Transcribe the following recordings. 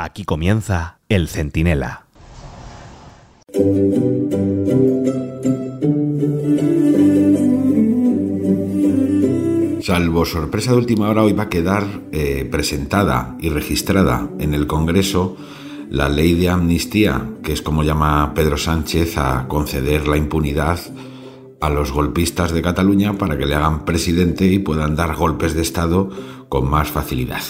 Aquí comienza El Centinela. Salvo sorpresa de última hora, hoy va a quedar eh, presentada y registrada en el Congreso la ley de amnistía, que es como llama Pedro Sánchez a conceder la impunidad a los golpistas de Cataluña para que le hagan presidente y puedan dar golpes de Estado con más facilidad.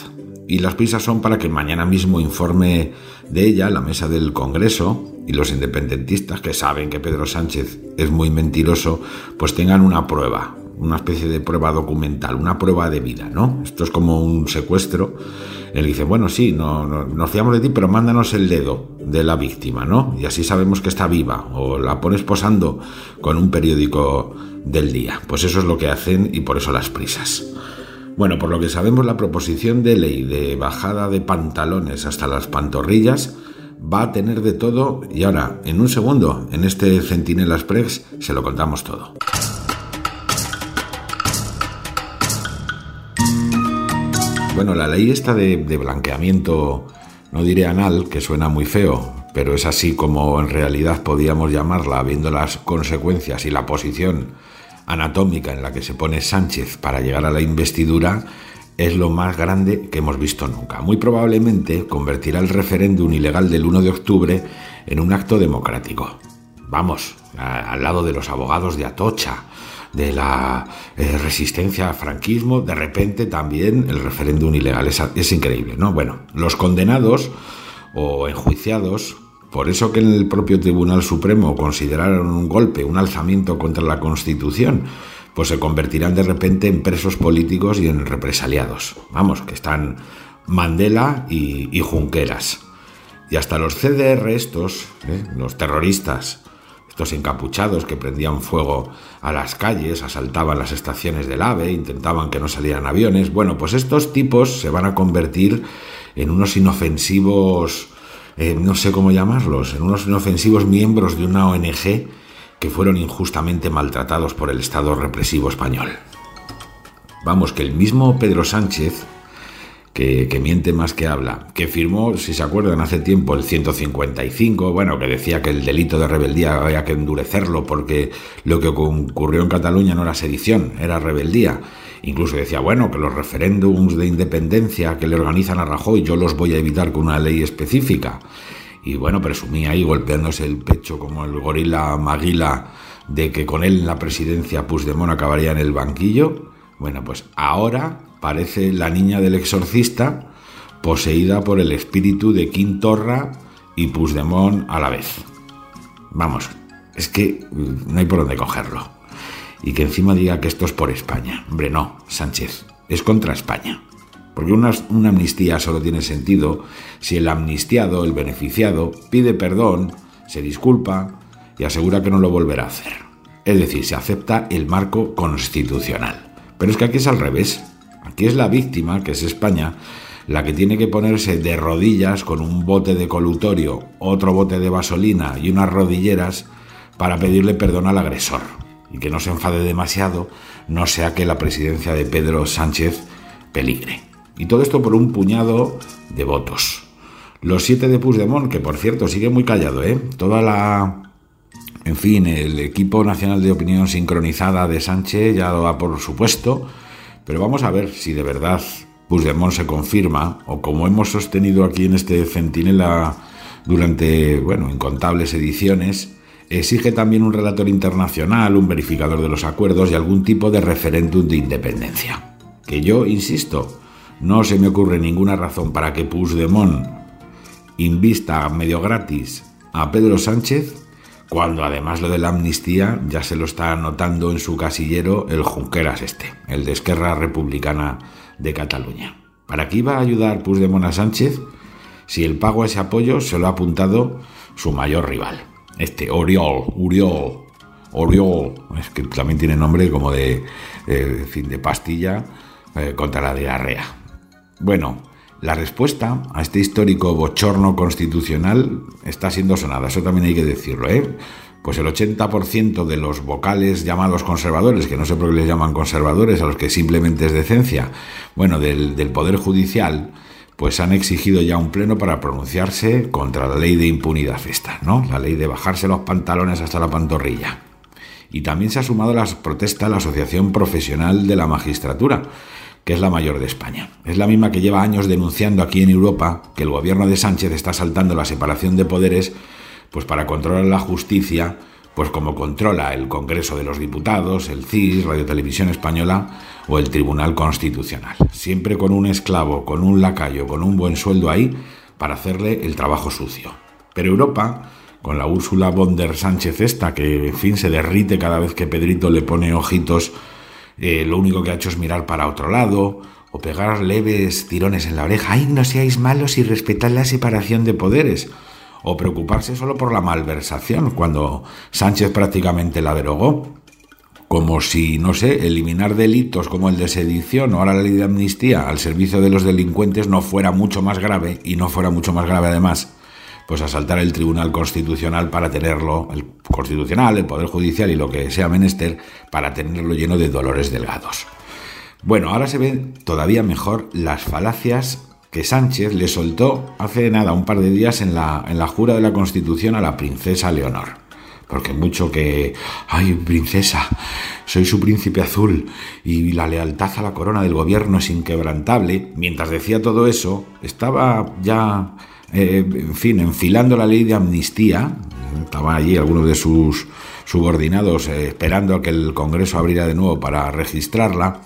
Y las prisas son para que mañana mismo informe de ella la mesa del Congreso y los independentistas que saben que Pedro Sánchez es muy mentiroso, pues tengan una prueba, una especie de prueba documental, una prueba de vida, ¿no? Esto es como un secuestro. Él dice, bueno, sí, no, nos fiamos de ti, pero mándanos el dedo de la víctima, ¿no? Y así sabemos que está viva, o la pones posando con un periódico del día. Pues eso es lo que hacen y por eso las prisas. Bueno, por lo que sabemos, la proposición de ley de bajada de pantalones hasta las pantorrillas va a tener de todo y ahora, en un segundo, en este Centinela Express, se lo contamos todo. Bueno, la ley esta de, blanqueamiento, no diré anal, que suena muy feo, pero es así como en realidad podíamos llamarla, viendo las consecuencias y la posición anatómica en la que se pone Sánchez para llegar a la investidura, es lo más grande que hemos visto nunca. Muy probablemente convertirá el referéndum ilegal del 1 de octubre en un acto democrático. Vamos, al lado de los abogados de Atocha, de la eh, resistencia al franquismo, de repente también el referéndum ilegal. Es, es increíble, ¿no? Bueno, los condenados o enjuiciados, por eso que en el propio Tribunal Supremo consideraron un golpe, un alzamiento contra la Constitución, pues se convertirán de repente en presos políticos y en represaliados. Vamos, que están Mandela y, Junqueras. Y hasta los CDR estos, ¿eh? los terroristas, estos encapuchados que prendían fuego a las calles, asaltaban las estaciones del AVE, intentaban que no salieran aviones. Bueno, pues estos tipos se van a convertir en unos inofensivos, eh, no sé cómo llamarlos, en unos inofensivos miembros de una ONG que fueron injustamente maltratados por el Estado represivo español. Vamos, que el mismo Pedro Sánchez que, miente más que habla, que firmó, si se acuerdan, hace tiempo el 155, bueno, que decía que el delito de rebeldía había que endurecerlo porque lo que ocurrió en Cataluña no era sedición, era rebeldía. Incluso decía, bueno, que los referéndums de independencia que le organizan a Rajoy yo los voy a evitar con una ley específica. Y bueno, presumía ahí golpeándose el pecho como el gorila Maguila de que con él en la presidencia Puigdemont acabaría en el banquillo. Bueno, pues ahora parece la niña del exorcista poseída por el espíritu de Quintorra y Puigdemont a la vez. Vamos, es que mm, no hay por dónde cogerlo. Y que encima diga que esto es por España. Hombre, no, Sánchez, es contra España. Porque una, una, amnistía solo tiene sentido si el amnistiado, el beneficiado, pide perdón, se disculpa y asegura que no lo volverá a hacer. Es decir, se acepta el marco constitucional. Pero es que aquí es al revés. Aquí es la víctima, que es España, la que tiene que ponerse de rodillas con un bote de colutorio, otro bote de gasolina y unas rodilleras para pedirle perdón al agresor y que no se enfade demasiado, no sea que la presidencia de Pedro Sánchez peligre. Y todo esto por un puñado de votos. Los siete de Puigdemont, que por cierto sigue muy callado, ¿eh? Toda la... En fin, el equipo nacional de opinión sincronizada de Sánchez ya lo da por supuesto pero vamos a ver si de verdad Puigdemont se confirma, o como hemos sostenido aquí en este Centinela durante, bueno, incontables ediciones, exige también un relator internacional, un verificador de los acuerdos y algún tipo de referéndum de independencia. Que yo, insisto, no se me ocurre ninguna razón para que Puigdemont invista medio gratis a Pedro Sánchez cuando además lo de la amnistía ya se lo está anotando en su casillero el Junqueras este, el de Esquerra Republicana de Cataluña. ¿Para qué iba a ayudar Puigdemont a Sánchez si el pago a ese apoyo se lo ha apuntado su mayor rival, este Oriol, Uriol, Oriol, es que también tiene nombre como de, fin, de pastilla eh, contra la diarrea. Bueno, la respuesta a este histórico bochorno constitucional está siendo sonada, eso también hay que decirlo, ¿eh? Pues el 80% de los vocales llamados conservadores, que no sé por qué les llaman conservadores, a los que simplemente es decencia, bueno, del, Poder Judicial, pues han exigido ya un pleno para pronunciarse contra la ley de impunidad esta, ¿no? La ley de bajarse los pantalones hasta la pantorrilla. Y también se ha sumado a las protestas la Asociación Profesional de la Magistratura, que es la mayor de España. Es la misma que lleva años denunciando aquí en Europa que el gobierno de Sánchez está saltando la separación de poderes pues para controlar la justicia, pues como controla el Congreso de los Diputados, el CIS, Radio Televisión Española o el Tribunal Constitucional. Siempre con un esclavo, con un lacayo, con un buen sueldo ahí para hacerle el trabajo sucio. Pero Europa, con la Úrsula von der Sánchez esta, que en fin se derrite cada vez que Pedrito le pone ojitos, eh, lo único que ha hecho es mirar para otro lado o pegar leves tirones en la oreja. ¡Ay, no seáis malos y respetad la separación de poderes! o preocuparse solo por la malversación, cuando Sánchez prácticamente la derogó. Como si, no sé, eliminar delitos como el de sedición o ahora la ley de amnistía al servicio de los delincuentes no fuera mucho más grave, y no fuera mucho más grave además, pues asaltar el Tribunal Constitucional para tenerlo, Constitucional, el Poder Judicial y lo que sea menester, para tenerlo lleno de dolores delgados. Bueno, ahora se ven todavía mejor las falacias que Sánchez le soltó hace nada, un par de días, en la, en la jura de la Constitución a la princesa Leonor. Porque mucho que, ay, princesa, soy su príncipe azul y la lealtad a la corona del gobierno es inquebrantable. Mientras decía todo eso, estaba ya, eh, en fin, enfilando la ley de amnistía. Estaban allí algunos de sus subordinados eh, esperando a que el Congreso abriera de nuevo para registrarla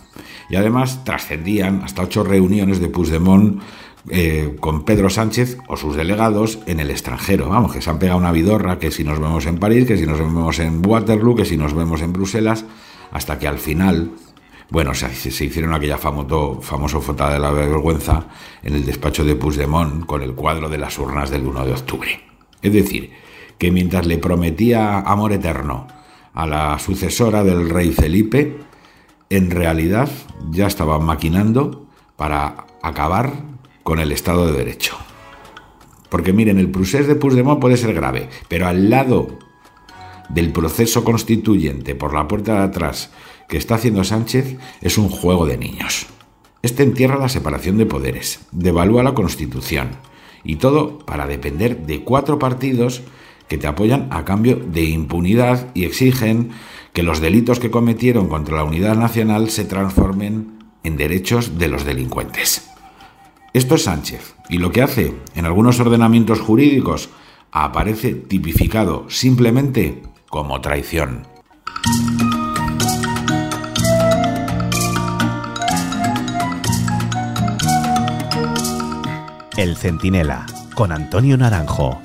y además trascendían hasta ocho reuniones de Puigdemont eh, con Pedro Sánchez o sus delegados en el extranjero. Vamos, que se han pegado una vidorra, que si nos vemos en París, que si nos vemos en Waterloo, que si nos vemos en Bruselas, hasta que al final, bueno, se, se hicieron aquella famoso, famoso foto de la vergüenza en el despacho de Puigdemont con el cuadro de las urnas del 1 de octubre. Es decir, que mientras le prometía amor eterno a la sucesora del rey Felipe, en realidad ya estaban maquinando para acabar con el Estado de Derecho. Porque miren, el procés de Puigdemont puede ser grave, pero al lado del proceso constituyente por la puerta de atrás que está haciendo Sánchez es un juego de niños. Este entierra la separación de poderes, devalúa la Constitución y todo para depender de cuatro partidos que te apoyan a cambio de impunidad y exigen que los delitos que cometieron contra la unidad nacional se transformen en derechos de los delincuentes. Esto es Sánchez, y lo que hace en algunos ordenamientos jurídicos aparece tipificado simplemente como traición. El Centinela, con Antonio Naranjo.